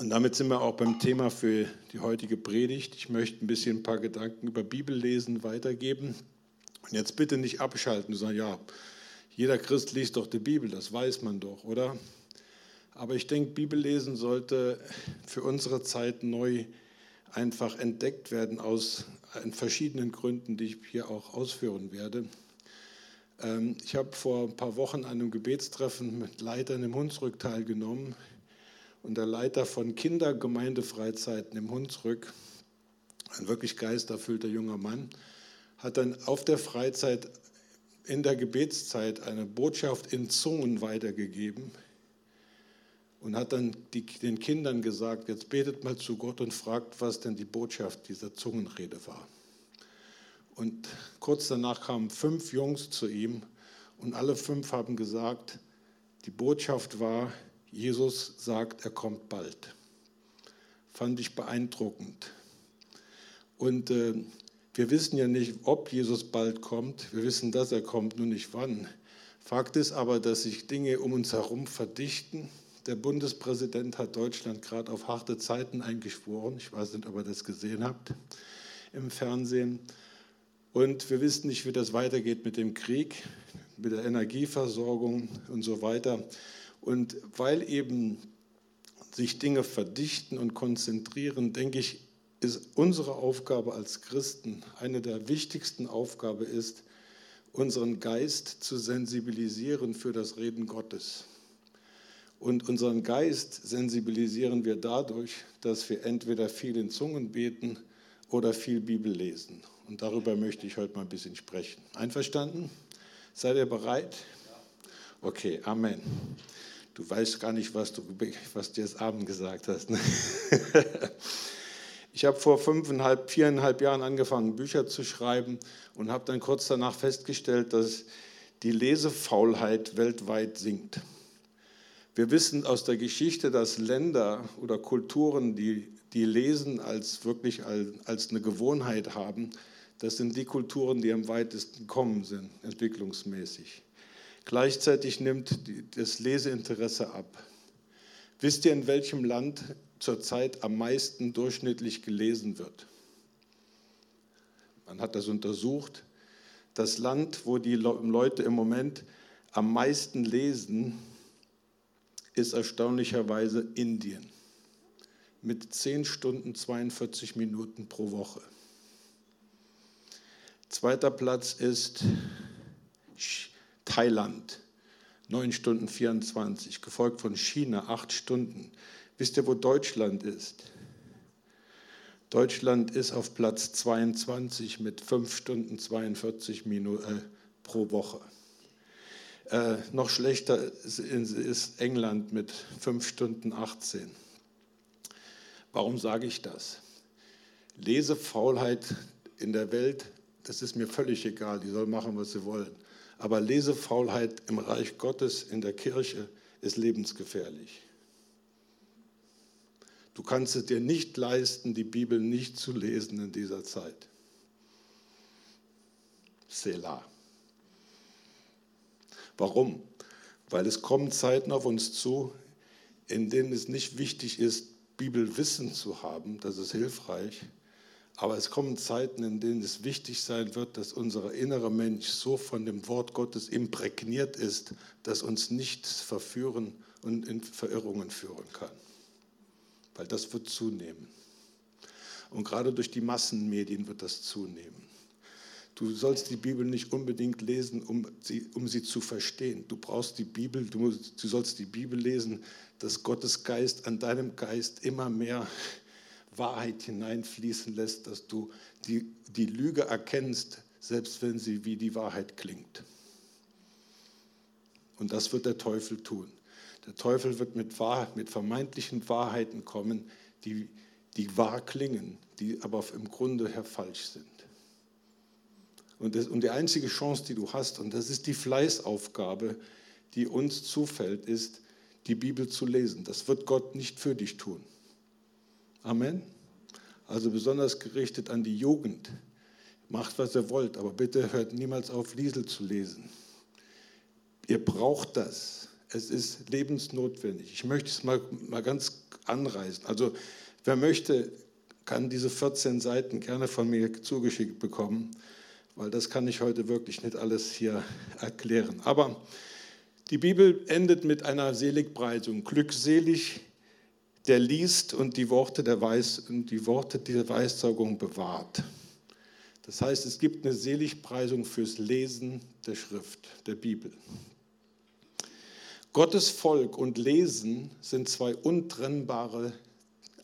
Und damit sind wir auch beim Thema für die heutige Predigt. Ich möchte ein bisschen ein paar Gedanken über Bibellesen weitergeben. Und jetzt bitte nicht abschalten und sagen, ja, jeder Christ liest doch die Bibel, das weiß man doch, oder? Aber ich denke, Bibellesen sollte für unsere Zeit neu einfach entdeckt werden aus verschiedenen Gründen, die ich hier auch ausführen werde. Ähm, ich habe vor ein paar Wochen an einem Gebetstreffen mit Leitern im Hunsrück teilgenommen. Und der Leiter von Kindergemeindefreizeiten im Hunsrück, ein wirklich geisterfüllter junger Mann, hat dann auf der Freizeit in der Gebetszeit eine Botschaft in Zungen weitergegeben und hat dann die, den Kindern gesagt, jetzt betet mal zu Gott und fragt, was denn die Botschaft dieser Zungenrede war. Und kurz danach kamen fünf Jungs zu ihm und alle fünf haben gesagt, die Botschaft war, Jesus sagt, er kommt bald. Fand ich beeindruckend. Und äh, wir wissen ja nicht, ob Jesus bald kommt. Wir wissen, dass er kommt, nur nicht wann. Fakt ist aber, dass sich Dinge um uns herum verdichten. Der Bundespräsident hat Deutschland gerade auf harte Zeiten eingeschworen. Ich weiß nicht, ob ihr das gesehen habt im Fernsehen. Und wir wissen nicht, wie das weitergeht mit dem Krieg, mit der Energieversorgung und so weiter. Und weil eben sich Dinge verdichten und konzentrieren, denke ich, ist unsere Aufgabe als Christen, eine der wichtigsten Aufgaben ist, unseren Geist zu sensibilisieren für das Reden Gottes. Und unseren Geist sensibilisieren wir dadurch, dass wir entweder viel in Zungen beten oder viel Bibel lesen. Und darüber möchte ich heute mal ein bisschen sprechen. Einverstanden? Seid ihr bereit? Okay, Amen. Du weißt gar nicht, was du, was du jetzt Abend gesagt hast. Ne? Ich habe vor fünfeinhalb, viereinhalb Jahren angefangen, Bücher zu schreiben und habe dann kurz danach festgestellt, dass die Lesefaulheit weltweit sinkt. Wir wissen aus der Geschichte, dass Länder oder Kulturen, die, die Lesen als wirklich als, als eine Gewohnheit haben, das sind die Kulturen, die am weitesten kommen sind, entwicklungsmäßig. Gleichzeitig nimmt das Leseinteresse ab. Wisst ihr, in welchem Land zurzeit am meisten durchschnittlich gelesen wird? Man hat das untersucht. Das Land, wo die Leute im Moment am meisten lesen, ist erstaunlicherweise Indien mit 10 Stunden 42 Minuten pro Woche. Zweiter Platz ist Thailand, 9 Stunden 24, gefolgt von China, 8 Stunden. Wisst ihr, wo Deutschland ist? Deutschland ist auf Platz 22 mit 5 Stunden 42 Minuten äh, pro Woche. Äh, noch schlechter ist, England mit 5 Stunden 18. Warum sage ich das? Lesefaulheit in der Welt, das ist mir völlig egal, die soll machen, was sie wollen. Aber Lesefaulheit im Reich Gottes, in der Kirche, ist lebensgefährlich. Du kannst es dir nicht leisten, die Bibel nicht zu lesen in dieser Zeit. Selah. Warum? Weil es kommen Zeiten auf uns zu, in denen es nicht wichtig ist, Bibelwissen zu haben, das ist hilfreich, aber es kommen Zeiten, in denen es wichtig sein wird, dass unser innerer Mensch so von dem Wort Gottes imprägniert ist, dass uns nichts verführen und in Verirrungen führen kann. Weil das wird zunehmen. Und gerade durch die Massenmedien wird das zunehmen. Du sollst die Bibel nicht unbedingt lesen, um sie, um sie zu verstehen. Du brauchst die Bibel, du, musst, du sollst die Bibel lesen, dass Gottes Geist an deinem Geist immer mehr Wahrheit hineinfließen lässt, dass du die, die Lüge erkennst, selbst wenn sie wie die Wahrheit klingt. Und das wird der Teufel tun. Der Teufel wird mit, mit vermeintlichen Wahrheiten kommen, die, die wahr klingen, die aber im Grunde her falsch sind. Und, das, und die einzige Chance, die du hast, und das ist die Fleißaufgabe, die uns zufällt, ist, die Bibel zu lesen. Das wird Gott nicht für dich tun. Amen. Also besonders gerichtet an die Jugend. Macht, was ihr wollt, aber bitte hört niemals auf, Liesel zu lesen. Ihr braucht das. Es ist lebensnotwendig. Ich möchte es mal, mal ganz anreißen. Also wer möchte, kann diese 14 Seiten gerne von mir zugeschickt bekommen, weil das kann ich heute wirklich nicht alles hier erklären. Aber die Bibel endet mit einer Seligpreisung. Glückselig, der liest und die Worte der, Weis, die Worte der Weissaugung bewahrt. Das heißt, es gibt eine Seligpreisung fürs Lesen der Schrift, der Bibel. Gottes Volk und Lesen sind zwei untrennbare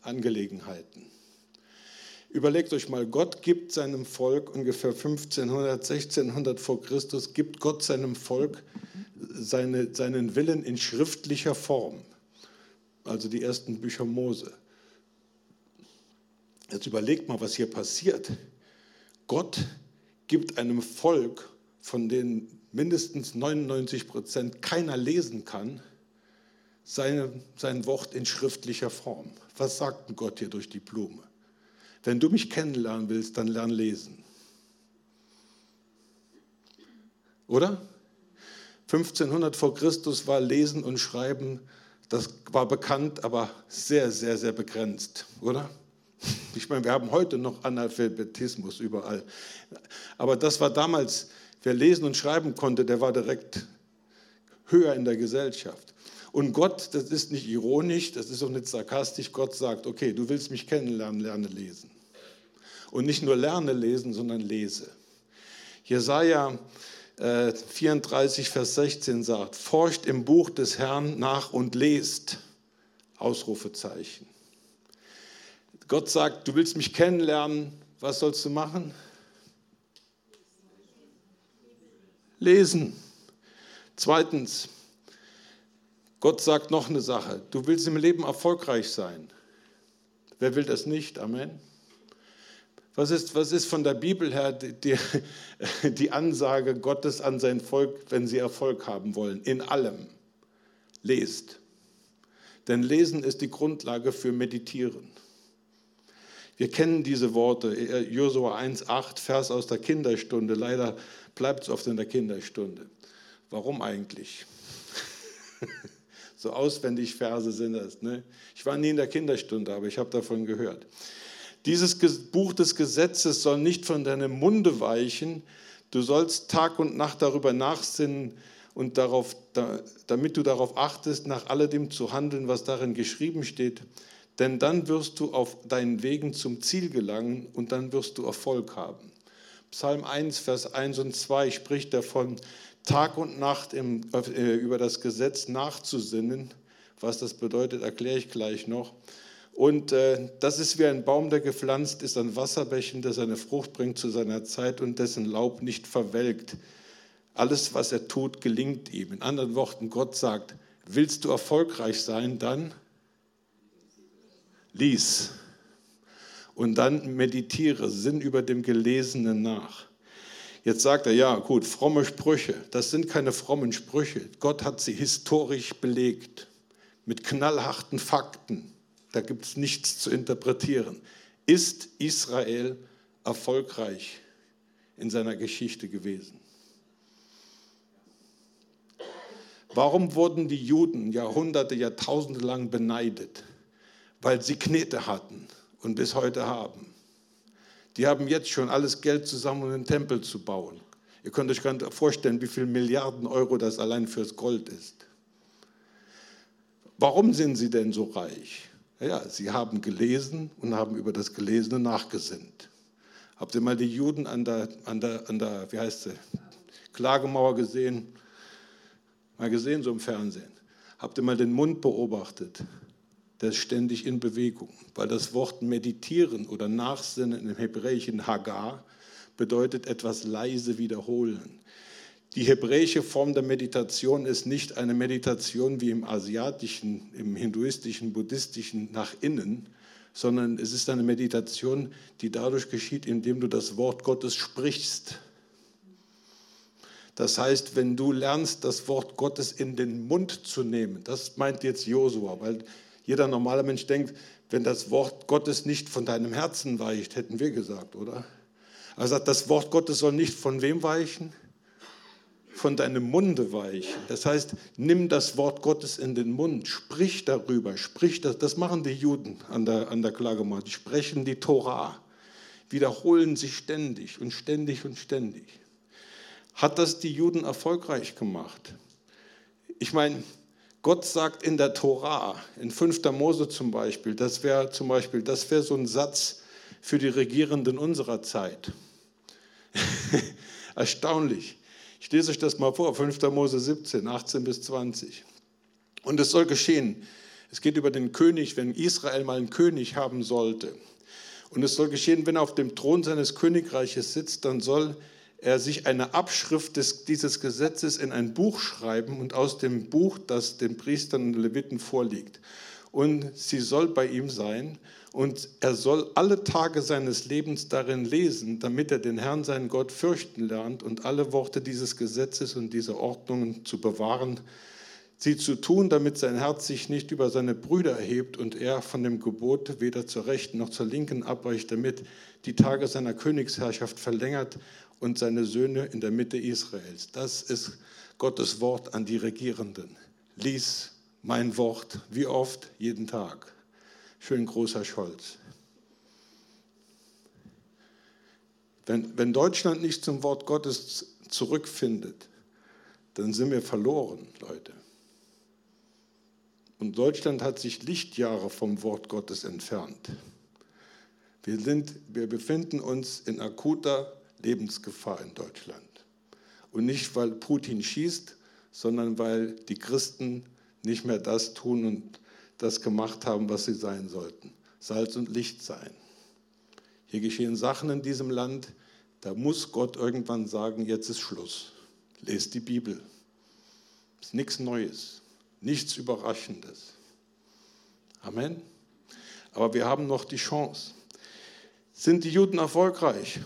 Angelegenheiten. Überlegt euch mal, Gott gibt seinem Volk ungefähr 1500, 1600 vor Christus, gibt Gott seinem Volk seine, seinen Willen in schriftlicher Form, also die ersten Bücher Mose. Jetzt überlegt mal, was hier passiert. Gott gibt einem Volk, von denen mindestens 99 Prozent keiner lesen kann, seine, sein Wort in schriftlicher Form. Was sagt Gott hier durch die Blume? Wenn du mich kennenlernen willst, dann lern lesen. Oder? 1500 vor Christus war Lesen und Schreiben, das war bekannt, aber sehr, sehr, sehr begrenzt, oder? Ich meine, wir haben heute noch Analphabetismus überall. Aber das war damals, wer lesen und schreiben konnte, der war direkt höher in der Gesellschaft. Und Gott, das ist nicht ironisch, das ist auch nicht sarkastisch, Gott sagt, okay, du willst mich kennenlernen, lerne lesen. Und nicht nur lerne lesen, sondern lese. Jesaja äh, 34, Vers 16 sagt, forscht im Buch des Herrn nach und lest. Ausrufezeichen. Gott sagt, du willst mich kennenlernen, was sollst du machen? Lesen. Zweitens, Gott sagt noch eine Sache, du willst im Leben erfolgreich sein. Wer will das nicht? Amen. Was ist, was ist von der Bibel her die, die Ansage Gottes an sein Volk, wenn sie Erfolg haben wollen? In allem. Lest. Denn Lesen ist die Grundlage für Meditieren. Wir kennen diese Worte, Josua 1,8, Vers aus der Kinderstunde. Leider bleibt es oft in der Kinderstunde. Warum eigentlich? so auswendig Verse sind das. Ne? Ich war nie in der Kinderstunde, aber ich habe davon gehört. Dieses Buch des Gesetzes soll nicht von deinem Munde weichen. Du sollst Tag und Nacht darüber nachsinnen und darauf, damit du darauf achtest, nach alledem zu handeln, was darin geschrieben steht. Denn dann wirst du auf deinen Wegen zum Ziel gelangen und dann wirst du Erfolg haben. Psalm 1, Vers 1 und 2 spricht davon, Tag und Nacht im, äh, über das Gesetz nachzusinnen. Was das bedeutet, erkläre ich gleich noch. Und äh, das ist wie ein Baum, der gepflanzt ist an Wasserbächen, der seine Frucht bringt zu seiner Zeit und dessen Laub nicht verwelkt. Alles, was er tut, gelingt ihm. In anderen Worten, Gott sagt, willst du erfolgreich sein, dann lies. Und dann meditiere, sinn über dem Gelesenen nach. Jetzt sagt er, ja gut, fromme Sprüche, das sind keine frommen Sprüche. Gott hat sie historisch belegt mit knallharten Fakten da gibt es nichts zu interpretieren. Ist Israel erfolgreich in seiner Geschichte gewesen? Warum wurden die Juden Jahrhunderte, Jahrtausende lang beneidet? Weil sie Knete hatten und bis heute haben. Die haben jetzt schon alles Geld zusammen, um einen Tempel zu bauen. Ihr könnt euch gar nicht vorstellen, wie viele Milliarden Euro das allein fürs Gold ist. Warum sind sie denn so reich? Ja, sie haben gelesen und haben über das Gelesene nachgesinnt. Habt ihr mal die Juden an der, an der, an der wie heißt sie, Klagemauer gesehen? Mal gesehen, so im Fernsehen. Habt ihr mal den Mund beobachtet? Der ist ständig in Bewegung, weil das Wort meditieren oder nachsinnen im Hebräischen Hagar bedeutet etwas leise wiederholen. Die hebräische Form der Meditation ist nicht eine Meditation wie im asiatischen, im hinduistischen, buddhistischen nach innen, sondern es ist eine Meditation, die dadurch geschieht, indem du das Wort Gottes sprichst. Das heißt, wenn du lernst, das Wort Gottes in den Mund zu nehmen, das meint jetzt Josua, weil jeder normale Mensch denkt, wenn das Wort Gottes nicht von deinem Herzen weicht, hätten wir gesagt, oder? Er sagt, das Wort Gottes soll nicht von wem weichen? Von deinem Munde weichen. Das heißt, nimm das Wort Gottes in den Mund, sprich darüber, sprich das. Das machen die Juden an der, an der Klagemauer. Die sprechen die Torah, wiederholen sie ständig und ständig und ständig. Hat das die Juden erfolgreich gemacht? Ich meine, Gott sagt in der Torah, in 5. Mose zum Beispiel, das wäre zum Beispiel, das wäre so ein Satz für die Regierenden unserer Zeit. Erstaunlich. Ich lese euch das mal vor, 5. Mose 17, 18 bis 20. Und es soll geschehen. Es geht über den König, wenn Israel mal einen König haben sollte. Und es soll geschehen, wenn er auf dem Thron seines Königreiches sitzt, dann soll er sich eine Abschrift des, dieses Gesetzes in ein Buch schreiben und aus dem Buch, das den Priestern und Leviten vorliegt. Und sie soll bei ihm sein und er soll alle Tage seines Lebens darin lesen, damit er den Herrn, seinen Gott, fürchten lernt und alle Worte dieses Gesetzes und dieser Ordnungen zu bewahren, sie zu tun, damit sein Herz sich nicht über seine Brüder erhebt und er von dem Gebot weder zur rechten noch zur linken abweicht, damit die Tage seiner Königsherrschaft verlängert und seine Söhne in der Mitte Israels. Das ist Gottes Wort an die Regierenden. Lies mein Wort, wie oft? Jeden Tag. Schön großer Scholz. Wenn, wenn Deutschland nicht zum Wort Gottes zurückfindet, dann sind wir verloren, Leute. Und Deutschland hat sich Lichtjahre vom Wort Gottes entfernt. Wir, sind, wir befinden uns in akuter Lebensgefahr in Deutschland. Und nicht, weil Putin schießt, sondern weil die Christen nicht mehr das tun und das gemacht haben, was sie sein sollten. Salz und Licht sein. Hier geschehen Sachen in diesem Land, da muss Gott irgendwann sagen, jetzt ist Schluss. Lest die Bibel. Ist nichts Neues, nichts Überraschendes. Amen. Aber wir haben noch die Chance. Sind die Juden erfolgreich?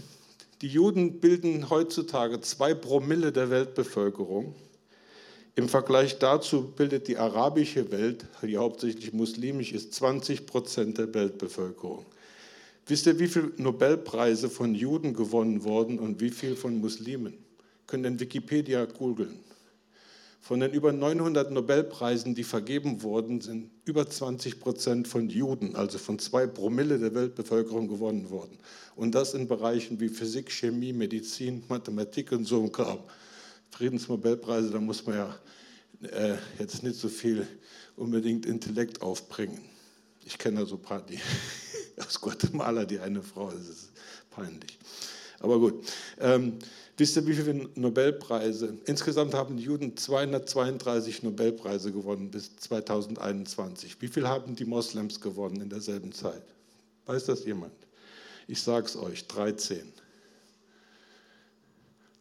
Die Juden bilden heutzutage zwei Promille der Weltbevölkerung. Im Vergleich dazu bildet die arabische Welt, die hauptsächlich muslimisch ist, 20 Prozent der Weltbevölkerung. Wisst ihr, wie viele Nobelpreise von Juden gewonnen wurden und wie viel von Muslimen? Können in Wikipedia googeln. Von den über 900 Nobelpreisen, die vergeben wurden, sind über 20 Prozent von Juden, also von zwei Promille der Weltbevölkerung gewonnen worden. Und das in Bereichen wie Physik, Chemie, Medizin, Mathematik und so ein Kram. Friedensnobelpreise, da muss man ja äh, jetzt nicht so viel unbedingt Intellekt aufbringen. Ich kenne da so ein paar, die aus Guatemala, die eine Frau, das ist peinlich. Aber gut. Ähm, wisst ihr, wie viele Nobelpreise? Insgesamt haben die Juden 232 Nobelpreise gewonnen bis 2021. Wie viel haben die Moslems gewonnen in derselben Zeit? Weiß das jemand? Ich sage es euch, 13.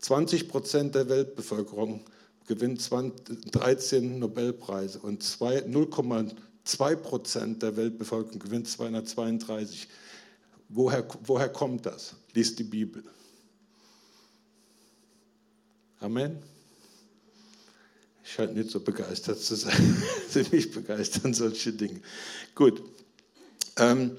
20 Prozent der Weltbevölkerung gewinnt 13 Nobelpreise und 0,2 Prozent der Weltbevölkerung gewinnt 232. Woher, woher kommt das? Lies die Bibel. Amen. Ich scheine nicht so begeistert zu sein. Sie mich begeistern solche Dinge. Gut. Ähm,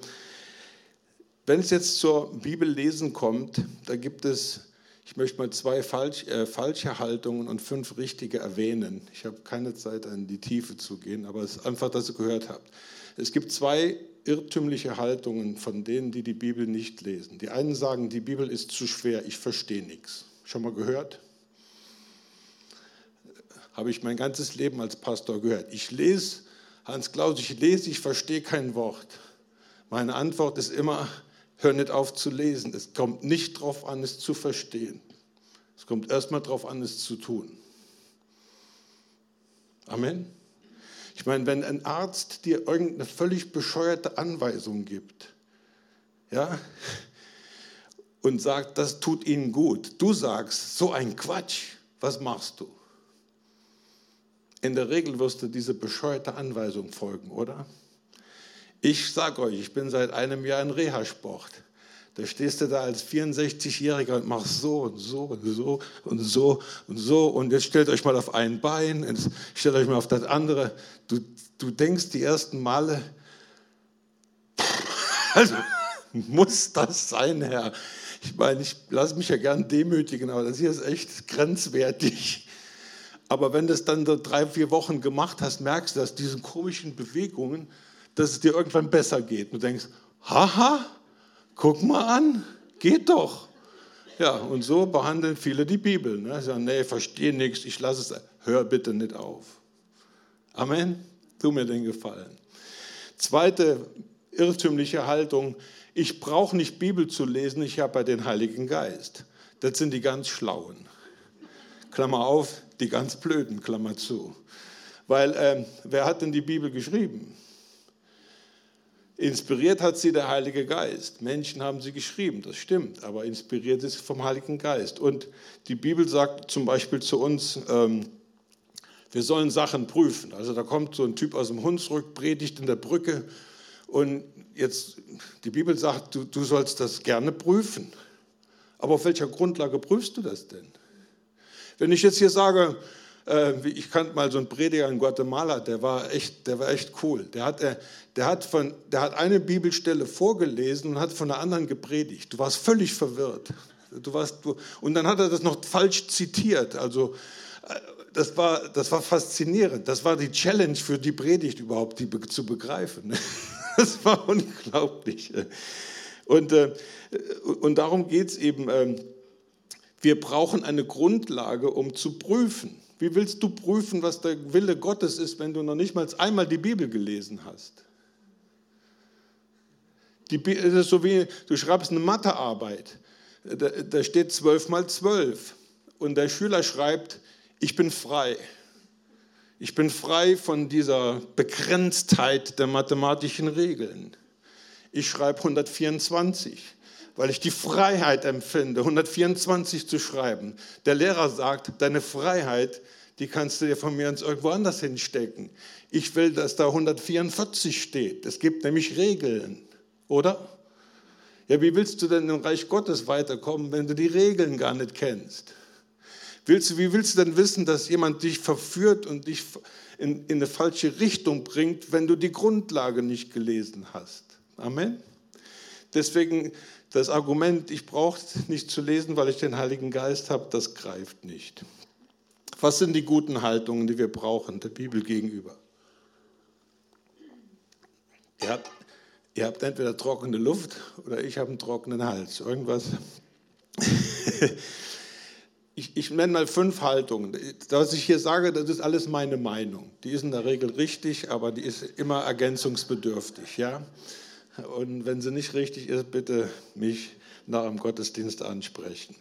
wenn es jetzt zur Bibellesen kommt, da gibt es ich möchte mal zwei falsch, äh, falsche Haltungen und fünf richtige erwähnen. Ich habe keine Zeit, in die Tiefe zu gehen, aber es ist einfach, dass ihr gehört habt. Es gibt zwei irrtümliche Haltungen von denen, die die Bibel nicht lesen. Die einen sagen, die Bibel ist zu schwer, ich verstehe nichts. Schon mal gehört? Habe ich mein ganzes Leben als Pastor gehört. Ich lese, Hans Klaus, ich lese, ich verstehe kein Wort. Meine Antwort ist immer, Hör nicht auf zu lesen. Es kommt nicht darauf an, es zu verstehen. Es kommt erstmal darauf an, es zu tun. Amen. Ich meine, wenn ein Arzt dir irgendeine völlig bescheuerte Anweisung gibt, ja, und sagt, das tut Ihnen gut, du sagst, so ein Quatsch, was machst du? In der Regel wirst du diese bescheuerte Anweisung folgen, oder? Ich sage euch, ich bin seit einem Jahr in Reha-Sport. Da stehst du da als 64-Jähriger und machst so und so und so und so und so. Und jetzt stellt euch mal auf ein Bein, jetzt stellt euch mal auf das andere. Du, du denkst die ersten Male, also muss das sein, Herr? Ich meine, ich lasse mich ja gern demütigen, aber das hier ist echt grenzwertig. Aber wenn du es dann so drei, vier Wochen gemacht hast, merkst du, dass diesen komischen Bewegungen, dass es dir irgendwann besser geht. Du denkst, haha, guck mal an, geht doch. Ja, und so behandeln viele die Bibel. Ne? Sie sagen, nee, verstehe nichts, ich lasse es, hör bitte nicht auf. Amen, tu mir den Gefallen. Zweite irrtümliche Haltung, ich brauche nicht Bibel zu lesen, ich habe ja den Heiligen Geist. Das sind die ganz Schlauen. Klammer auf, die ganz Blöden, Klammer zu. Weil ähm, wer hat denn die Bibel geschrieben? Inspiriert hat sie der Heilige Geist. Menschen haben sie geschrieben, das stimmt, aber inspiriert ist vom Heiligen Geist. Und die Bibel sagt zum Beispiel zu uns, ähm, wir sollen Sachen prüfen. Also da kommt so ein Typ aus dem Hunsrück, predigt in der Brücke und jetzt, die Bibel sagt, du, du sollst das gerne prüfen. Aber auf welcher Grundlage prüfst du das denn? Wenn ich jetzt hier sage, ich kannte mal so einen Prediger in Guatemala, der war echt, der war echt cool. Der hat, äh, der, hat von, der hat eine Bibelstelle vorgelesen und hat von der anderen gepredigt. Du warst völlig verwirrt. Du warst, du, und dann hat er das noch falsch zitiert. Also äh, das war, das war faszinierend. Das war die Challenge für die Predigt überhaupt, die zu begreifen. Das war unglaublich. Und, und darum geht es eben. Ähm, wir brauchen eine Grundlage, um zu prüfen. Wie willst du prüfen, was der Wille Gottes ist, wenn du noch nicht mal einmal die Bibel gelesen hast? Die, das ist so wie, du schreibst eine Mathearbeit. Da, da steht 12 mal 12. Und der Schüler schreibt, ich bin frei. Ich bin frei von dieser Begrenztheit der mathematischen Regeln. Ich schreibe 124 weil ich die Freiheit empfinde, 124 zu schreiben. Der Lehrer sagt, deine Freiheit, die kannst du dir von mir ins irgendwo anders hinstecken. Ich will, dass da 144 steht. Es gibt nämlich Regeln, oder? Ja, wie willst du denn im Reich Gottes weiterkommen, wenn du die Regeln gar nicht kennst? Willst du, wie willst du denn wissen, dass jemand dich verführt und dich in, in eine falsche Richtung bringt, wenn du die Grundlage nicht gelesen hast? Amen. Deswegen das Argument, ich brauche nicht zu lesen, weil ich den Heiligen Geist habe, das greift nicht. Was sind die guten Haltungen, die wir brauchen der Bibel gegenüber? Ihr habt, ihr habt entweder trockene Luft oder ich habe einen trockenen Hals. Irgendwas. ich, ich nenne mal fünf Haltungen. Was ich hier sage, das ist alles meine Meinung. Die ist in der Regel richtig, aber die ist immer ergänzungsbedürftig. Ja? Und wenn sie nicht richtig ist, bitte mich nach dem Gottesdienst ansprechen.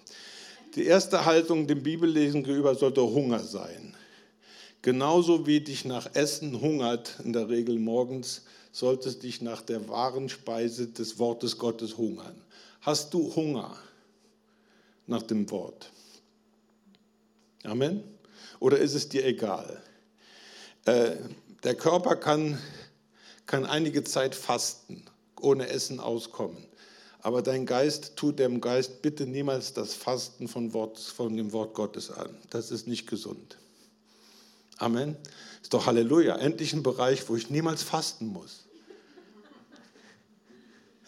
Die erste Haltung dem Bibellesen gegenüber sollte Hunger sein. Genauso wie dich nach Essen hungert, in der Regel morgens, solltest dich nach der wahren Speise des Wortes Gottes hungern. Hast du Hunger nach dem Wort? Amen? Oder ist es dir egal? Äh, der Körper kann, kann einige Zeit fasten ohne Essen auskommen. Aber dein Geist tut dem Geist bitte niemals das Fasten von, Wort, von dem Wort Gottes an. Das ist nicht gesund. Amen. Ist doch Halleluja. Endlich ein Bereich, wo ich niemals fasten muss.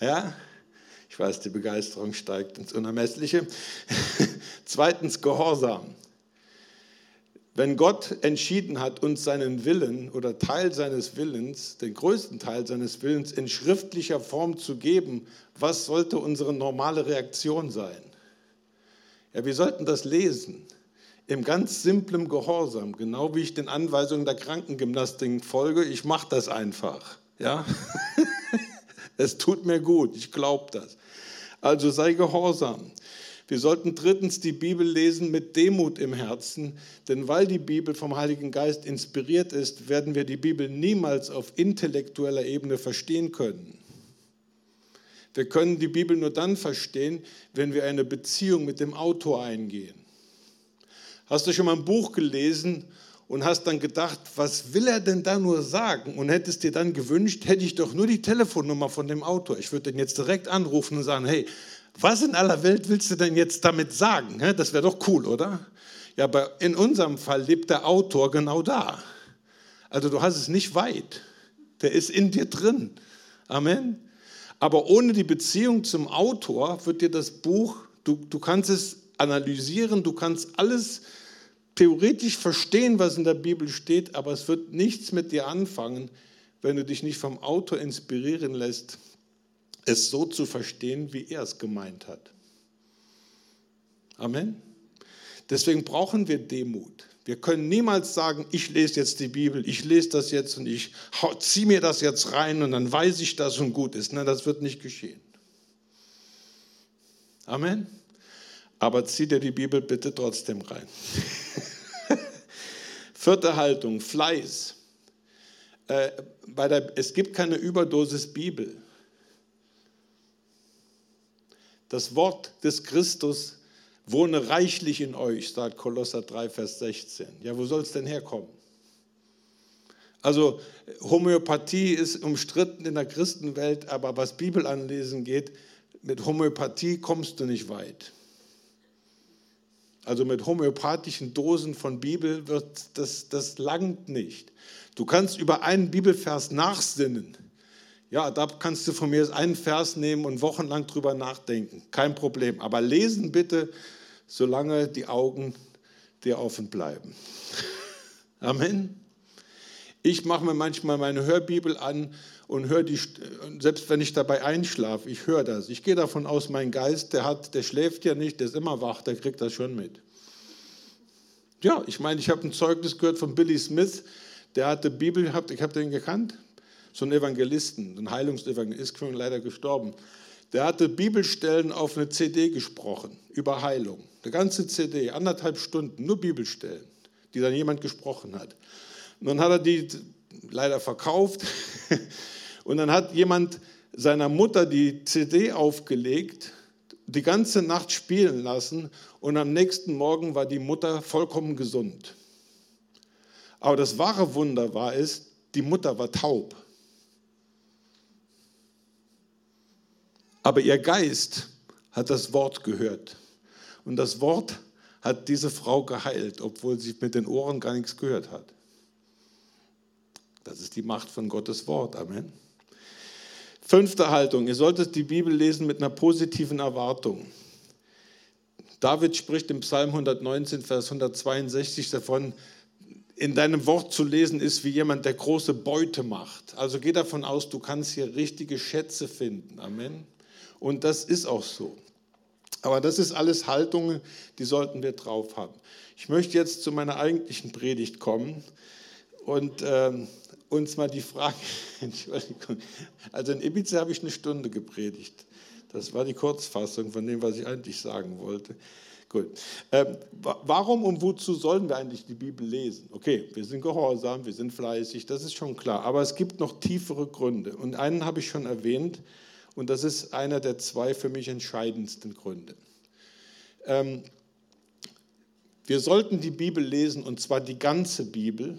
Ja? Ich weiß, die Begeisterung steigt ins Unermessliche. Zweitens Gehorsam. Wenn Gott entschieden hat, uns seinen Willen oder Teil seines Willens, den größten Teil seines Willens in schriftlicher Form zu geben, was sollte unsere normale Reaktion sein? Ja, wir sollten das lesen im ganz simplen Gehorsam, genau wie ich den Anweisungen der Krankengymnastik folge. Ich mache das einfach. Ja? es tut mir gut, ich glaube das. Also sei gehorsam. Wir sollten drittens die Bibel lesen mit Demut im Herzen, denn weil die Bibel vom Heiligen Geist inspiriert ist, werden wir die Bibel niemals auf intellektueller Ebene verstehen können. Wir können die Bibel nur dann verstehen, wenn wir eine Beziehung mit dem Autor eingehen. Hast du schon mal ein Buch gelesen und hast dann gedacht, was will er denn da nur sagen? Und hättest dir dann gewünscht, hätte ich doch nur die Telefonnummer von dem Autor. Ich würde den jetzt direkt anrufen und sagen, hey, was in aller Welt willst du denn jetzt damit sagen? Das wäre doch cool, oder? Ja, aber in unserem Fall lebt der Autor genau da. Also du hast es nicht weit. Der ist in dir drin. Amen. Aber ohne die Beziehung zum Autor wird dir das Buch, du, du kannst es analysieren, du kannst alles theoretisch verstehen, was in der Bibel steht, aber es wird nichts mit dir anfangen, wenn du dich nicht vom Autor inspirieren lässt, es so zu verstehen, wie er es gemeint hat. Amen. Deswegen brauchen wir Demut. Wir können niemals sagen, ich lese jetzt die Bibel, ich lese das jetzt und ich ziehe mir das jetzt rein und dann weiß ich das und gut ist. Nein, das wird nicht geschehen. Amen. Aber zieh dir die Bibel bitte trotzdem rein. Vierte Haltung, Fleiß. Äh, bei der, es gibt keine Überdosis Bibel. Das Wort des Christus wohne reichlich in euch, sagt Kolosser 3, Vers 16. Ja, wo soll es denn herkommen? Also Homöopathie ist umstritten in der Christenwelt, aber was Bibelanlesen geht, mit Homöopathie kommst du nicht weit. Also mit homöopathischen Dosen von Bibel wird das, das langt nicht. Du kannst über einen Bibelvers nachsinnen. Ja, da kannst du von mir einen Vers nehmen und wochenlang drüber nachdenken. Kein Problem. Aber lesen bitte, solange die Augen dir offen bleiben. Amen. Ich mache mir manchmal meine Hörbibel an und höre die, selbst wenn ich dabei einschlafe, ich höre das. Ich gehe davon aus, mein Geist, der, hat, der schläft ja nicht, der ist immer wach, der kriegt das schon mit. Ja, ich meine, ich habe ein Zeugnis gehört von Billy Smith, der hatte Bibel ich habe den gekannt, so einen Evangelisten, ein Heilungsevangelist, ist leider gestorben. Der hatte Bibelstellen auf eine CD gesprochen, über Heilung. Eine ganze CD, anderthalb Stunden, nur Bibelstellen, die dann jemand gesprochen hat. Und dann hat er die leider verkauft Und dann hat jemand seiner Mutter die CD aufgelegt, die ganze Nacht spielen lassen und am nächsten Morgen war die Mutter vollkommen gesund. Aber das wahre Wunder war es, die Mutter war taub. Aber ihr Geist hat das Wort gehört. Und das Wort hat diese Frau geheilt, obwohl sie mit den Ohren gar nichts gehört hat. Das ist die Macht von Gottes Wort. Amen. Fünfte Haltung, ihr solltet die Bibel lesen mit einer positiven Erwartung. David spricht im Psalm 119, Vers 162 davon, in deinem Wort zu lesen ist wie jemand, der große Beute macht. Also geh davon aus, du kannst hier richtige Schätze finden. Amen. Und das ist auch so. Aber das ist alles Haltungen, die sollten wir drauf haben. Ich möchte jetzt zu meiner eigentlichen Predigt kommen. Und ähm, uns mal die Frage, Entschuldigung, also in Ibiza habe ich eine Stunde gepredigt. Das war die Kurzfassung von dem, was ich eigentlich sagen wollte. Gut. Ähm, warum und wozu sollen wir eigentlich die Bibel lesen? Okay, wir sind gehorsam, wir sind fleißig, das ist schon klar. Aber es gibt noch tiefere Gründe. Und einen habe ich schon erwähnt, und das ist einer der zwei für mich entscheidendsten Gründe. Ähm, wir sollten die Bibel lesen, und zwar die ganze Bibel,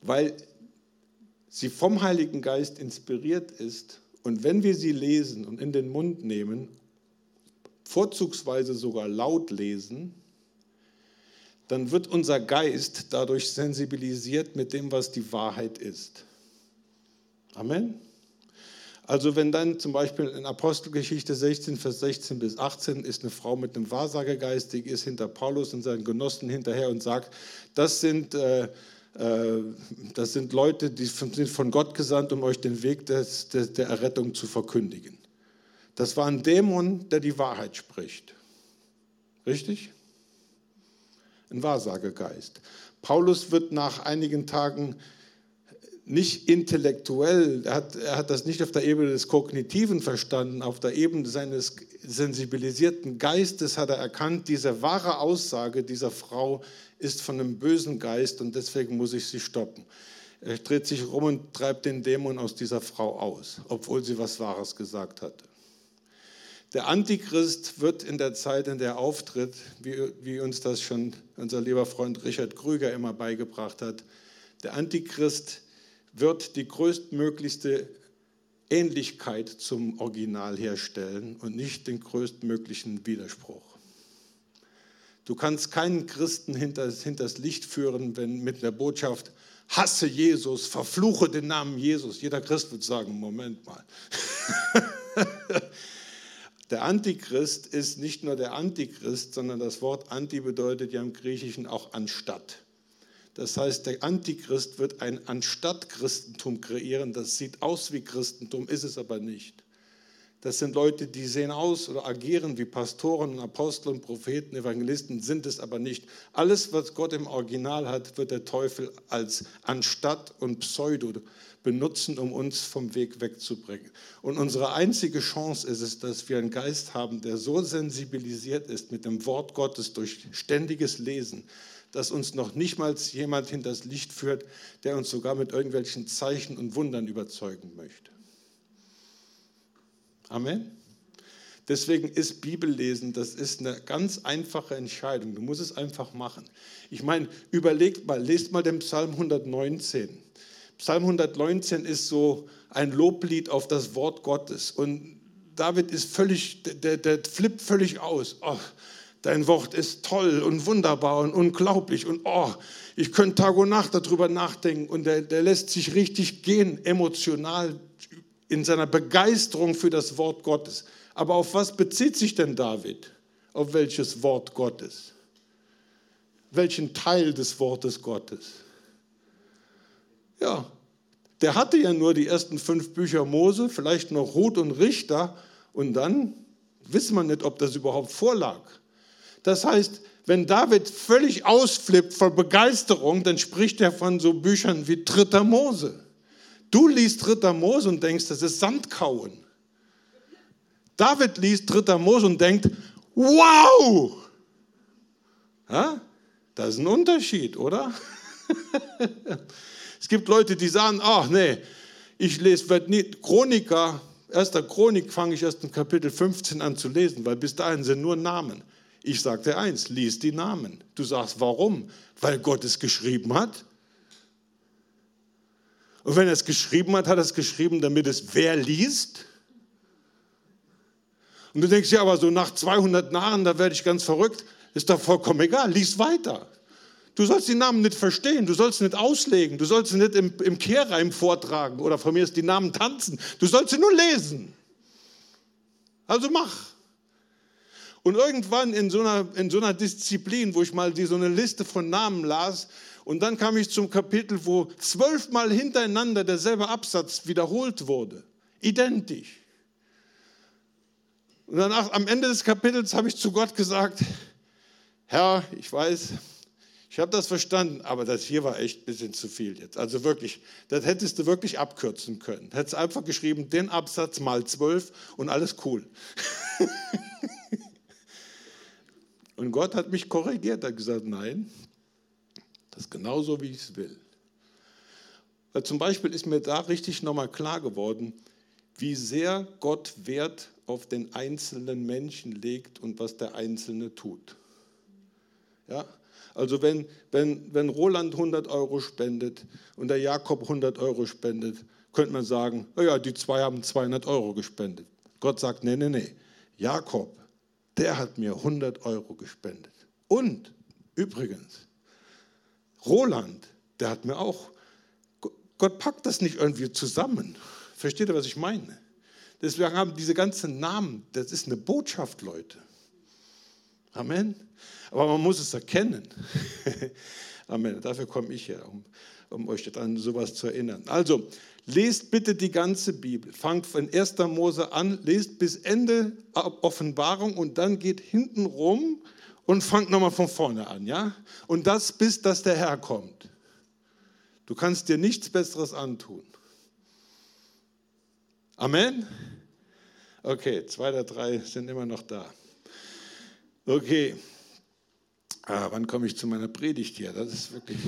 weil sie vom Heiligen Geist inspiriert ist und wenn wir sie lesen und in den Mund nehmen, vorzugsweise sogar laut lesen, dann wird unser Geist dadurch sensibilisiert mit dem, was die Wahrheit ist. Amen. Also wenn dann zum Beispiel in Apostelgeschichte 16, Vers 16 bis 18 ist eine Frau mit einem Wahrsagegeist, die ist hinter Paulus und seinen Genossen hinterher und sagt, das sind äh, äh, das sind Leute, die sind von Gott gesandt, um euch den Weg des, des, der Errettung zu verkündigen. Das war ein Dämon, der die Wahrheit spricht. Richtig? Ein Wahrsagegeist. Paulus wird nach einigen Tagen nicht intellektuell, er hat, er hat das nicht auf der Ebene des Kognitiven verstanden, auf der Ebene seines sensibilisierten Geistes hat er erkannt, diese wahre Aussage dieser Frau ist von einem bösen Geist und deswegen muss ich sie stoppen. Er dreht sich rum und treibt den Dämon aus dieser Frau aus, obwohl sie was Wahres gesagt hatte. Der Antichrist wird in der Zeit, in der er auftritt, wie, wie uns das schon unser lieber Freund Richard Krüger immer beigebracht hat, der Antichrist wird die größtmöglichste Ähnlichkeit zum Original herstellen und nicht den größtmöglichen Widerspruch. Du kannst keinen Christen hinters, Licht führen, wenn mit der Botschaft, hasse Jesus, verfluche den Namen Jesus. Jeder Christ wird sagen, Moment mal. Der Antichrist ist nicht nur der Antichrist, sondern das Wort Anti bedeutet ja im Griechischen auch anstatt. Das heißt, der Antichrist wird ein Anstatt-Christentum kreieren. Das sieht aus wie Christentum, ist es aber nicht. Das sind Leute, die sehen aus oder agieren wie Pastoren, Apostel und Propheten, Evangelisten, sind es aber nicht. Alles, was Gott im Original hat, wird der Teufel als Anstatt und Pseudo benutzen, um uns vom Weg wegzubringen. Und unsere einzige Chance ist es, dass wir einen Geist haben, der so sensibilisiert ist mit dem Wort Gottes durch ständiges Lesen, dass uns noch nicht mal jemand hinters Licht führt, der uns sogar mit irgendwelchen Zeichen und Wundern überzeugen möchte. Amen. Deswegen ist Bibellesen, das ist eine ganz einfache Entscheidung. Du musst es einfach machen. Ich meine, überlegt mal, lest mal den Psalm 119. Psalm 119 ist so ein Loblied auf das Wort Gottes. Und David ist völlig, der, der flippt völlig aus. Oh, dein Wort ist toll und wunderbar und unglaublich. Und oh, ich könnte Tag und Nacht darüber nachdenken. Und der, der lässt sich richtig gehen, emotional in seiner Begeisterung für das Wort Gottes. Aber auf was bezieht sich denn David? Auf welches Wort Gottes? Welchen Teil des Wortes Gottes? Ja, der hatte ja nur die ersten fünf Bücher Mose, vielleicht noch Ruth und Richter und dann wissen wir nicht, ob das überhaupt vorlag. Das heißt, wenn David völlig ausflippt vor Begeisterung, dann spricht er von so Büchern wie Dritter Mose. Du liest Dritter Mose und denkst, das ist Sandkauen. David liest Dritter Mose und denkt, wow! Ja, das ist ein Unterschied, oder? Es gibt Leute, die sagen, ach nee, ich lese Chroniker, erster Chronik fange ich erst in Kapitel 15 an zu lesen, weil bis dahin sind nur Namen. Ich sagte eins, lies die Namen. Du sagst, warum? Weil Gott es geschrieben hat. Und wenn er es geschrieben hat, hat er es geschrieben, damit es wer liest? Und du denkst, ja, aber so nach 200 Jahren, da werde ich ganz verrückt. Ist doch vollkommen egal, lies weiter. Du sollst die Namen nicht verstehen, du sollst nicht auslegen, du sollst sie nicht im, im Kehrreim vortragen oder von mir ist die Namen tanzen. Du sollst sie nur lesen. Also mach. Und irgendwann in so, einer, in so einer Disziplin, wo ich mal so eine Liste von Namen las, und dann kam ich zum Kapitel, wo zwölfmal hintereinander derselbe Absatz wiederholt wurde. Identisch. Und danach, am Ende des Kapitels habe ich zu Gott gesagt, Herr, ich weiß, ich habe das verstanden, aber das hier war echt ein bisschen zu viel jetzt. Also wirklich, das hättest du wirklich abkürzen können. Hättest einfach geschrieben, den Absatz mal zwölf und alles cool. und Gott hat mich korrigiert, hat gesagt, nein, das ist genauso, wie ich es will. Weil zum Beispiel ist mir da richtig nochmal klar geworden, wie sehr Gott Wert auf den einzelnen Menschen legt und was der Einzelne tut. Ja, also wenn, wenn, wenn Roland 100 Euro spendet und der Jakob 100 Euro spendet, könnte man sagen, oh ja, die zwei haben 200 Euro gespendet. Gott sagt, nee, nee, nee. Jakob, der hat mir 100 Euro gespendet. Und übrigens, Roland, der hat mir auch, Gott packt das nicht irgendwie zusammen. Versteht ihr, was ich meine? Deswegen haben diese ganzen Namen, das ist eine Botschaft, Leute. Amen. Aber man muss es erkennen. Amen. Dafür komme ich her, um, um euch an sowas zu erinnern. Also, lest bitte die ganze Bibel. Fangt von 1. Mose an, lest bis Ende Offenbarung und dann geht hinten rum und fangt nochmal von vorne an. ja? Und das bis, dass der Herr kommt. Du kannst dir nichts Besseres antun. Amen? Okay, zwei der drei sind immer noch da. Okay. Ah, wann komme ich zu meiner Predigt hier? Das ist wirklich.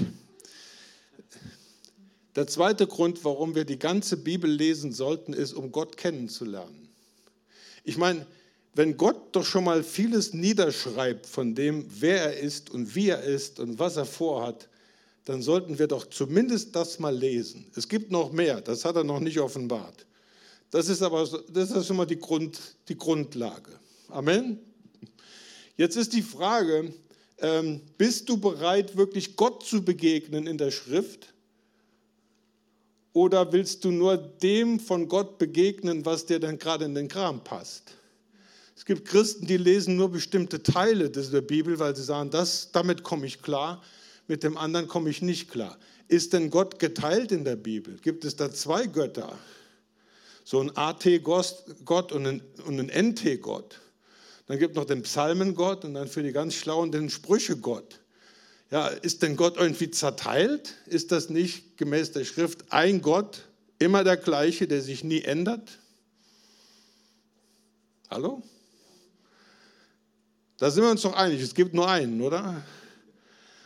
Der zweite Grund, warum wir die ganze Bibel lesen sollten, ist, um Gott kennenzulernen. Ich meine, wenn Gott doch schon mal vieles niederschreibt von dem, wer er ist und wie er ist und was er vorhat, dann sollten wir doch zumindest das mal lesen. Es gibt noch mehr, das hat er noch nicht offenbart. Das ist aber das ist schon mal die, Grund, die Grundlage. Amen. Jetzt ist die Frage, ähm, bist du bereit, wirklich Gott zu begegnen in der Schrift? Oder willst du nur dem von Gott begegnen, was dir dann gerade in den Kram passt? Es gibt Christen, die lesen nur bestimmte Teile der Bibel, weil sie sagen, das, damit komme ich klar, mit dem anderen komme ich nicht klar. Ist denn Gott geteilt in der Bibel? Gibt es da zwei Götter? So ein AT-Gott und ein, ein NT-Gott. Dann gibt es noch den Psalmengott und dann für die ganz Schlauen den Sprüche-Gott. Ja, ist denn Gott irgendwie zerteilt? Ist das nicht gemäß der Schrift ein Gott, immer der gleiche, der sich nie ändert? Hallo? Da sind wir uns doch einig, es gibt nur einen, oder?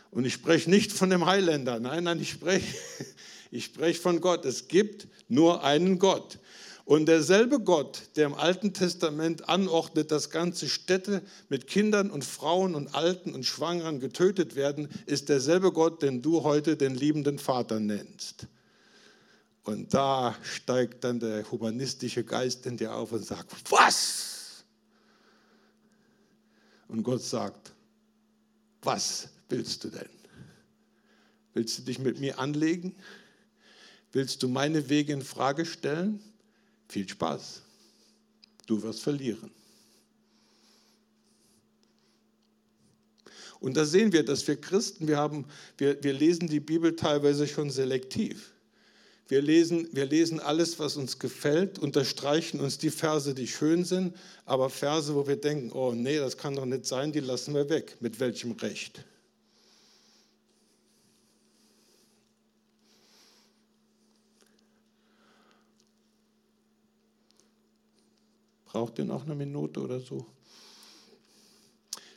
Und ich spreche nicht von dem Heiländer, nein, nein, ich spreche, ich spreche von Gott. Es gibt nur einen Gott. Und derselbe Gott, der im Alten Testament anordnet, dass ganze Städte mit Kindern und Frauen und Alten und Schwangeren getötet werden, ist derselbe Gott, den du heute den liebenden Vater nennst. Und da steigt dann der humanistische Geist in dir auf und sagt, was? Und Gott sagt, was willst du denn? Willst du dich mit mir anlegen? Willst du meine Wege in Frage stellen? Viel Spaß. Du wirst verlieren. Und da sehen wir, dass wir Christen, wir, haben, wir, wir lesen die Bibel teilweise schon selektiv. Wir lesen, wir lesen alles, was uns gefällt, unterstreichen uns die Verse, die schön sind, aber Verse, wo wir denken, oh nee, das kann doch nicht sein, die lassen wir weg. Mit welchem Recht? Braucht ihr noch eine Minute oder so?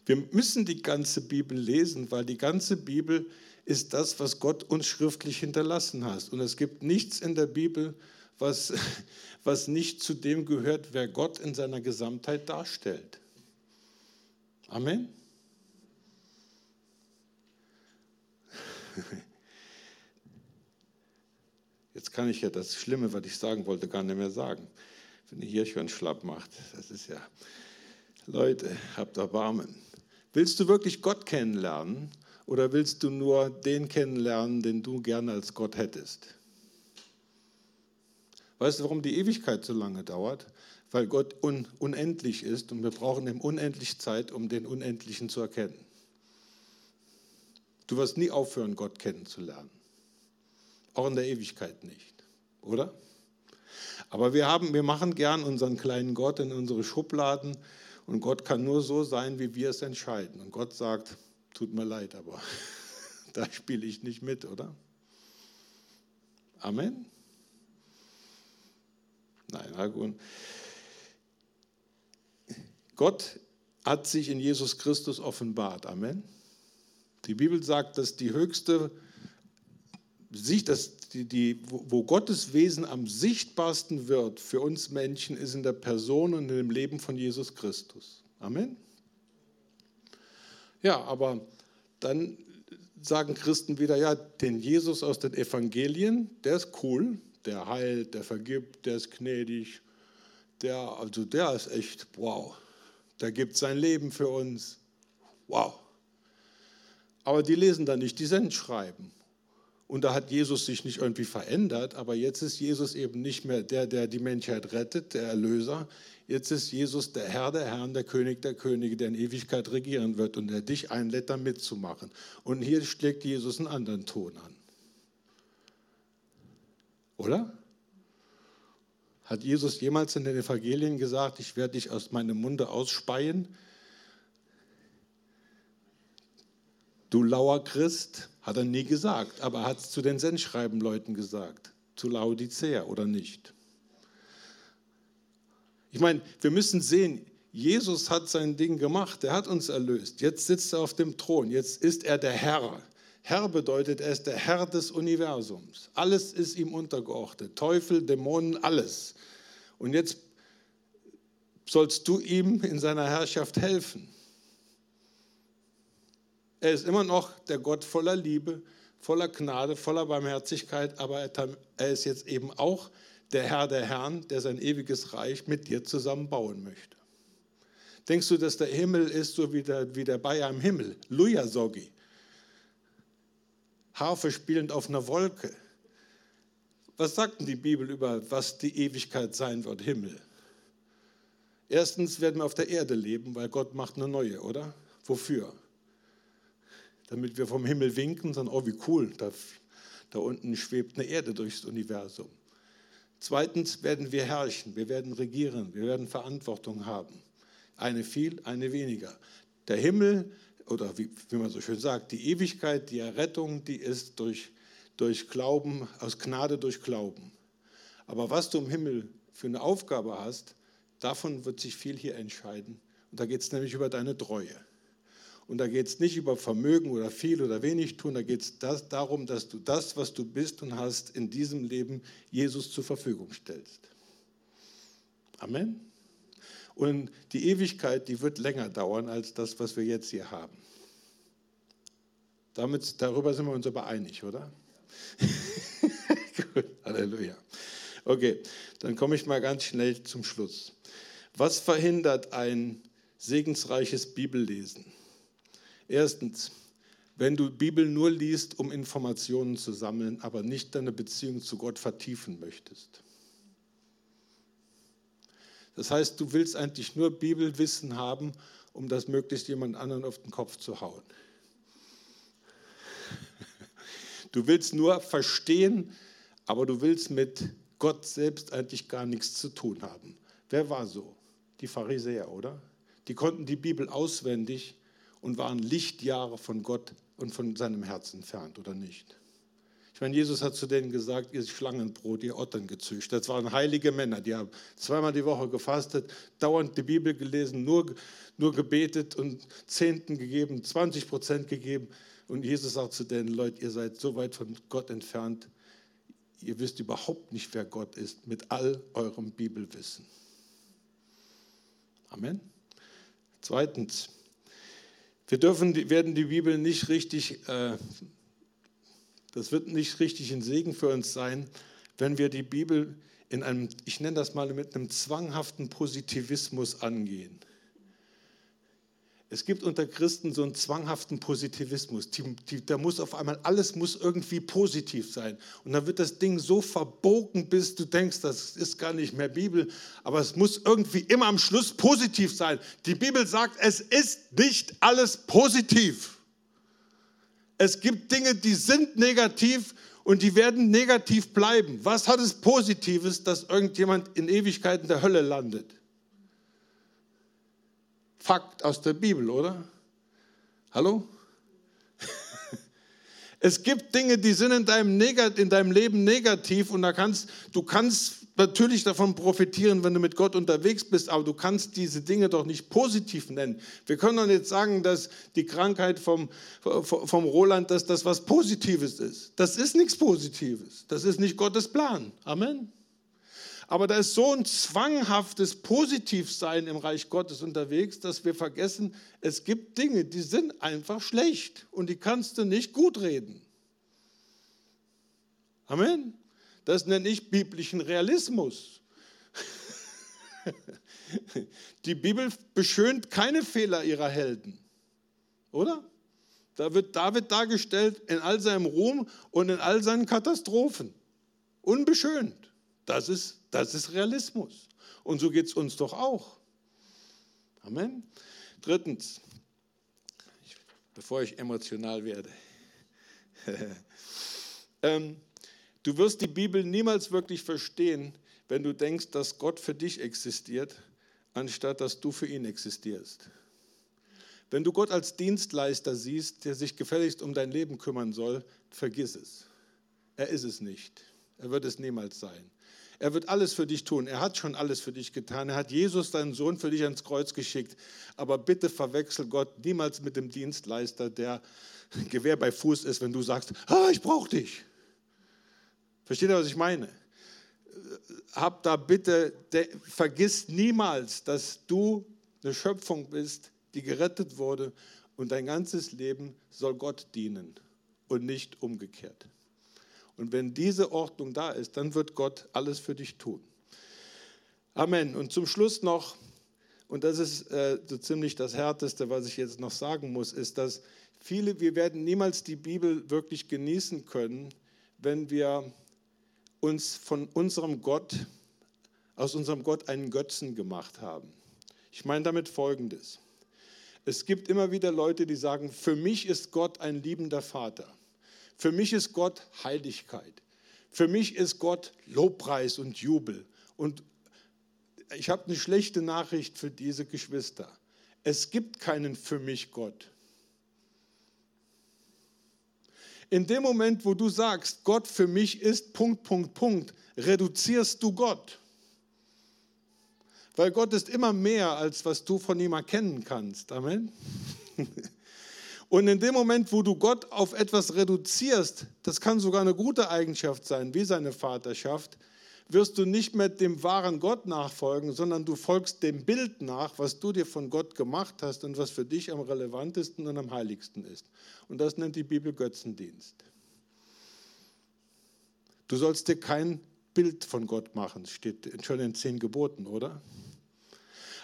Wir müssen die ganze Bibel lesen, weil die ganze Bibel ist das, was Gott uns schriftlich hinterlassen hat. Und es gibt nichts in der Bibel, was, was nicht zu dem gehört, wer Gott in seiner Gesamtheit darstellt. Amen. Jetzt kann ich ja das Schlimme, was ich sagen wollte, gar nicht mehr sagen wenn ihr Hirschhorn schlapp macht. Das ist ja, Leute, habt Erbarmen. Willst du wirklich Gott kennenlernen oder willst du nur den kennenlernen, den du gerne als Gott hättest? Weißt du, warum die Ewigkeit so lange dauert? Weil Gott un unendlich ist und wir brauchen ihm unendlich Zeit, um den Unendlichen zu erkennen. Du wirst nie aufhören, Gott kennenzulernen. Auch in der Ewigkeit nicht, oder? Aber wir, haben, wir machen gern unseren kleinen Gott in unsere Schubladen und Gott kann nur so sein, wie wir es entscheiden. Und Gott sagt, tut mir leid, aber da spiele ich nicht mit, oder? Amen? Nein, na gut. Gott hat sich in Jesus Christus offenbart. Amen. Die Bibel sagt, dass die höchste Sicht, dass die, die, wo Gottes Wesen am sichtbarsten wird für uns Menschen, ist in der Person und dem Leben von Jesus Christus. Amen. Ja, aber dann sagen Christen wieder, ja, den Jesus aus den Evangelien, der ist cool, der heilt, der vergibt, der ist gnädig, der, also der ist echt, wow, der gibt sein Leben für uns, wow. Aber die lesen da nicht die Sendschreiben. Und da hat Jesus sich nicht irgendwie verändert, aber jetzt ist Jesus eben nicht mehr der, der die Menschheit rettet, der Erlöser. Jetzt ist Jesus der Herr der Herren, der König der Könige, der in Ewigkeit regieren wird und der dich einlädt, da mitzumachen. Und hier schlägt Jesus einen anderen Ton an. Oder? Hat Jesus jemals in den Evangelien gesagt, ich werde dich aus meinem Munde ausspeien? Du lauer Christ, hat er nie gesagt, aber er hat es zu den Sendschreibenleuten gesagt, zu Laodicea oder nicht. Ich meine, wir müssen sehen, Jesus hat sein Ding gemacht, er hat uns erlöst. Jetzt sitzt er auf dem Thron, jetzt ist er der Herr. Herr bedeutet, er ist der Herr des Universums. Alles ist ihm untergeordnet. Teufel, Dämonen, alles. Und jetzt sollst du ihm in seiner Herrschaft helfen. Er ist immer noch der Gott voller Liebe, voller Gnade, voller Barmherzigkeit, aber er ist jetzt eben auch der Herr der Herren, der sein ewiges Reich mit dir zusammen bauen möchte. Denkst du, dass der Himmel ist so wie der, wie der Bayer im Himmel? Luja Sogi. Harfe spielend auf einer Wolke. Was sagt denn die Bibel über, was die Ewigkeit sein wird? Himmel. Erstens werden wir auf der Erde leben, weil Gott macht eine neue, oder? Wofür? Damit wir vom Himmel winken sagen, oh wie cool, da, da unten schwebt eine Erde durchs Universum. Zweitens werden wir herrschen, wir werden regieren, wir werden Verantwortung haben. Eine viel, eine weniger. Der Himmel, oder wie, wie man so schön sagt, die Ewigkeit, die Errettung, die ist durch, durch Glauben, aus Gnade durch Glauben. Aber was du im Himmel für eine Aufgabe hast, davon wird sich viel hier entscheiden. Und da geht es nämlich über deine Treue. Und da geht es nicht über Vermögen oder viel oder wenig tun, da geht es darum, dass du das, was du bist und hast, in diesem Leben Jesus zur Verfügung stellst. Amen. Und die Ewigkeit, die wird länger dauern als das, was wir jetzt hier haben. Damit, darüber sind wir uns aber einig, oder? Gut, Halleluja. Okay, dann komme ich mal ganz schnell zum Schluss. Was verhindert ein segensreiches Bibellesen? Erstens, wenn du Bibel nur liest, um Informationen zu sammeln, aber nicht deine Beziehung zu Gott vertiefen möchtest. Das heißt, du willst eigentlich nur Bibelwissen haben, um das möglichst jemand anderen auf den Kopf zu hauen. Du willst nur verstehen, aber du willst mit Gott selbst eigentlich gar nichts zu tun haben. Wer war so? Die Pharisäer, oder? Die konnten die Bibel auswendig, und waren Lichtjahre von Gott und von seinem Herzen entfernt, oder nicht? Ich meine, Jesus hat zu denen gesagt, ihr Schlangenbrot, ihr Ottern gezüchtet. Das waren heilige Männer, die haben zweimal die Woche gefastet, dauernd die Bibel gelesen, nur, nur gebetet und Zehnten gegeben, 20 Prozent gegeben. Und Jesus sagt zu denen, Leute, ihr seid so weit von Gott entfernt, ihr wisst überhaupt nicht, wer Gott ist, mit all eurem Bibelwissen. Amen. Zweitens, wir dürfen, werden die Bibel nicht richtig, äh, das wird nicht richtig ein Segen für uns sein, wenn wir die Bibel in einem, ich nenne das mal mit einem zwanghaften Positivismus angehen. Es gibt unter Christen so einen zwanghaften Positivismus. Da muss auf einmal, alles muss irgendwie positiv sein. Und dann wird das Ding so verbogen, bis du denkst, das ist gar nicht mehr Bibel. Aber es muss irgendwie immer am Schluss positiv sein. Die Bibel sagt, es ist nicht alles positiv. Es gibt Dinge, die sind negativ und die werden negativ bleiben. Was hat es Positives, dass irgendjemand in Ewigkeit in der Hölle landet? Fakt aus der Bibel, oder? Hallo? Es gibt Dinge, die sind in deinem, in deinem Leben negativ und da kannst, du kannst natürlich davon profitieren, wenn du mit Gott unterwegs bist, aber du kannst diese Dinge doch nicht positiv nennen. Wir können doch nicht sagen, dass die Krankheit vom, vom Roland, dass das was Positives ist. Das ist nichts Positives. Das ist nicht Gottes Plan. Amen. Aber da ist so ein zwanghaftes Positivsein im Reich Gottes unterwegs, dass wir vergessen, es gibt Dinge, die sind einfach schlecht und die kannst du nicht gut reden. Amen. Das nenne ich biblischen Realismus. Die Bibel beschönt keine Fehler ihrer Helden, oder? Da wird David dargestellt in all seinem Ruhm und in all seinen Katastrophen. Unbeschönt. Das ist das ist Realismus. Und so geht es uns doch auch. Amen. Drittens, bevor ich emotional werde. ähm, du wirst die Bibel niemals wirklich verstehen, wenn du denkst, dass Gott für dich existiert, anstatt dass du für ihn existierst. Wenn du Gott als Dienstleister siehst, der sich gefälligst um dein Leben kümmern soll, vergiss es. Er ist es nicht. Er wird es niemals sein. Er wird alles für dich tun. Er hat schon alles für dich getan. Er hat Jesus, deinen Sohn, für dich ans Kreuz geschickt. Aber bitte verwechsel Gott niemals mit dem Dienstleister, der Gewehr bei Fuß ist, wenn du sagst, ah, ich brauche dich. Versteht ihr, was ich meine? Hab da bitte, vergiss niemals, dass du eine Schöpfung bist, die gerettet wurde und dein ganzes Leben soll Gott dienen und nicht umgekehrt. Und wenn diese Ordnung da ist, dann wird Gott alles für dich tun. Amen. Und zum Schluss noch, und das ist äh, so ziemlich das Härteste, was ich jetzt noch sagen muss, ist, dass viele, wir werden niemals die Bibel wirklich genießen können, wenn wir uns von unserem Gott, aus unserem Gott einen Götzen gemacht haben. Ich meine damit Folgendes. Es gibt immer wieder Leute, die sagen, für mich ist Gott ein liebender Vater. Für mich ist Gott Heiligkeit. Für mich ist Gott Lobpreis und Jubel. Und ich habe eine schlechte Nachricht für diese Geschwister. Es gibt keinen für mich Gott. In dem Moment, wo du sagst, Gott für mich ist Punkt, Punkt, Punkt, reduzierst du Gott. Weil Gott ist immer mehr, als was du von ihm erkennen kannst. Amen. Und in dem Moment, wo du Gott auf etwas reduzierst, das kann sogar eine gute Eigenschaft sein, wie seine Vaterschaft, wirst du nicht mehr dem wahren Gott nachfolgen, sondern du folgst dem Bild nach, was du dir von Gott gemacht hast und was für dich am relevantesten und am heiligsten ist. Und das nennt die Bibel Götzendienst. Du sollst dir kein Bild von Gott machen, steht schon in zehn Geboten, oder?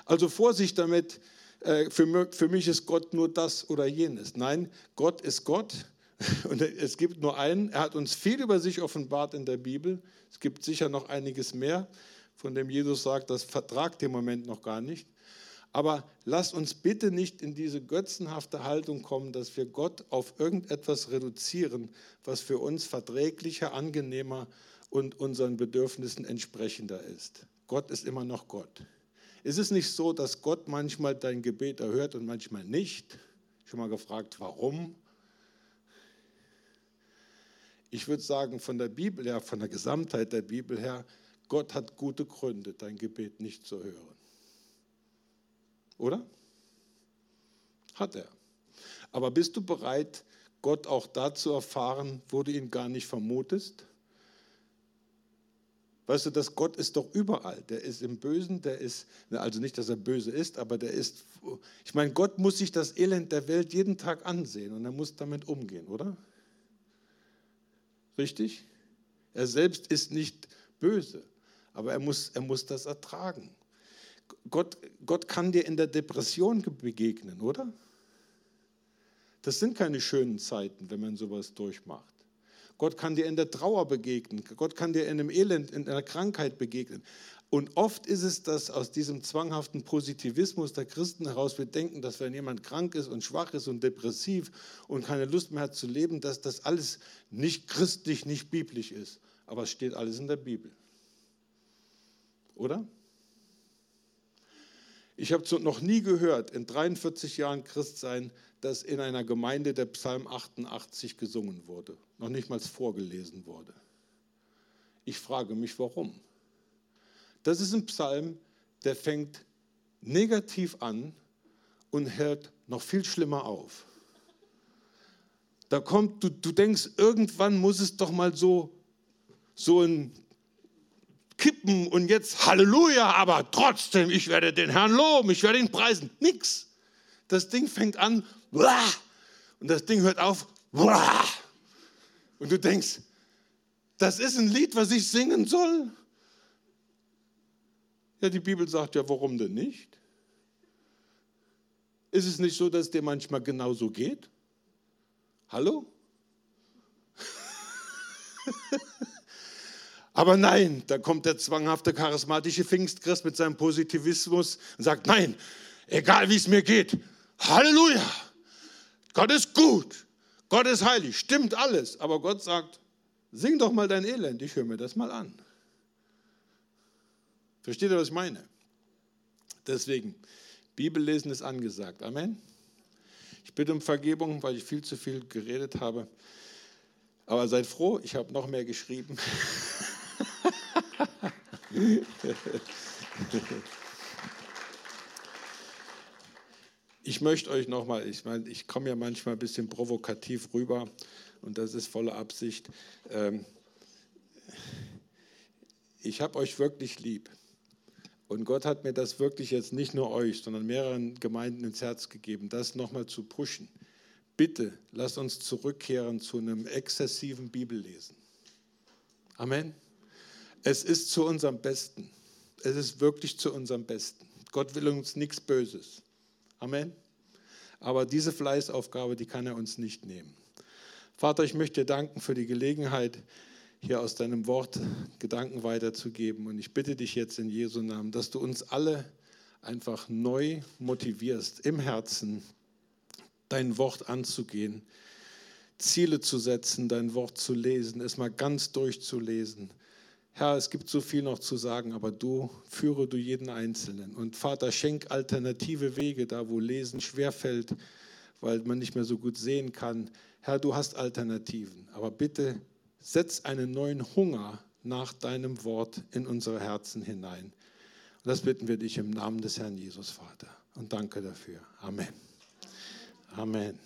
Also Vorsicht damit, äh, für mich ist Gott nur das oder jenes. Nein, Gott ist Gott und es gibt nur einen. Er hat uns viel über sich offenbart in der Bibel. Es gibt sicher noch einiges mehr, von dem Jesus sagt, das vertragt im Moment noch gar nicht. Aber lass uns bitte nicht in diese götzenhafte Haltung kommen, dass wir Gott auf irgendetwas reduzieren, was für uns verträglicher, angenehmer und unseren Bedürfnissen entsprechender ist. Gott ist immer noch Gott. Ist es nicht so, dass Gott manchmal dein Gebet erhört und manchmal nicht? Schon mal gefragt, warum? Ich würde sagen, von der Bibel her, von der Gesamtheit der Bibel her, Gott hat gute Gründe, dein Gebet nicht zu hören. Oder? Hat er. Aber bist du bereit, Gott auch da zu erfahren, wo du ihn gar nicht vermutest? Weißt du, dass Gott ist doch überall. Der ist im Bösen, der ist, also nicht, dass er böse ist, aber der ist, ich meine, Gott muss sich das Elend der Welt jeden Tag ansehen und er muss damit umgehen, oder? Richtig? Er selbst ist nicht böse, aber er muss, er muss das ertragen. Gott, Gott kann dir in der Depression begegnen, oder? Das sind keine schönen Zeiten, wenn man sowas durchmacht. Gott kann dir in der Trauer begegnen. Gott kann dir in einem Elend, in einer Krankheit begegnen. Und oft ist es, dass aus diesem zwanghaften Positivismus der Christen heraus wir denken, dass wenn jemand krank ist und schwach ist und depressiv und keine Lust mehr hat zu leben, dass das alles nicht christlich, nicht biblisch ist. Aber es steht alles in der Bibel. Oder? Ich habe noch nie gehört, in 43 Jahren Christsein, dass in einer Gemeinde der Psalm 88 gesungen wurde, noch nicht mal vorgelesen wurde. Ich frage mich, warum. Das ist ein Psalm, der fängt negativ an und hört noch viel schlimmer auf. Da kommt, du, du denkst, irgendwann muss es doch mal so, so ein Kippen und jetzt Halleluja, aber trotzdem, ich werde den Herrn loben, ich werde ihn preisen. Nix. Das Ding fängt an, und das Ding hört auf. Und du denkst, das ist ein Lied, was ich singen soll. Ja, die Bibel sagt ja, warum denn nicht? Ist es nicht so, dass es dir manchmal genauso geht? Hallo? Aber nein, da kommt der zwanghafte charismatische Pfingstchrist mit seinem Positivismus und sagt, nein, egal wie es mir geht, Halleluja, Gott ist gut, Gott ist heilig, stimmt alles. Aber Gott sagt, sing doch mal dein Elend, ich höre mir das mal an. Versteht ihr, was ich meine? Deswegen, Bibellesen ist angesagt. Amen. Ich bitte um Vergebung, weil ich viel zu viel geredet habe. Aber seid froh, ich habe noch mehr geschrieben. Ich möchte euch nochmal, ich meine, ich komme ja manchmal ein bisschen provokativ rüber und das ist volle Absicht. Ähm, ich habe euch wirklich lieb. Und Gott hat mir das wirklich jetzt nicht nur euch, sondern mehreren Gemeinden ins Herz gegeben, das nochmal zu pushen. Bitte lasst uns zurückkehren zu einem exzessiven Bibellesen. Amen. Es ist zu unserem Besten. Es ist wirklich zu unserem Besten. Gott will uns nichts Böses. Amen. Aber diese Fleißaufgabe, die kann er uns nicht nehmen. Vater, ich möchte dir danken für die Gelegenheit, hier aus deinem Wort Gedanken weiterzugeben. Und ich bitte dich jetzt in Jesu Namen, dass du uns alle einfach neu motivierst, im Herzen dein Wort anzugehen, Ziele zu setzen, dein Wort zu lesen, es mal ganz durchzulesen. Herr, es gibt so viel noch zu sagen, aber du führe du jeden Einzelnen. Und Vater, schenk alternative Wege da, wo Lesen schwerfällt, weil man nicht mehr so gut sehen kann. Herr, du hast Alternativen, aber bitte setz einen neuen Hunger nach deinem Wort in unsere Herzen hinein. Und das bitten wir dich im Namen des Herrn Jesus, Vater. Und danke dafür. Amen. Amen.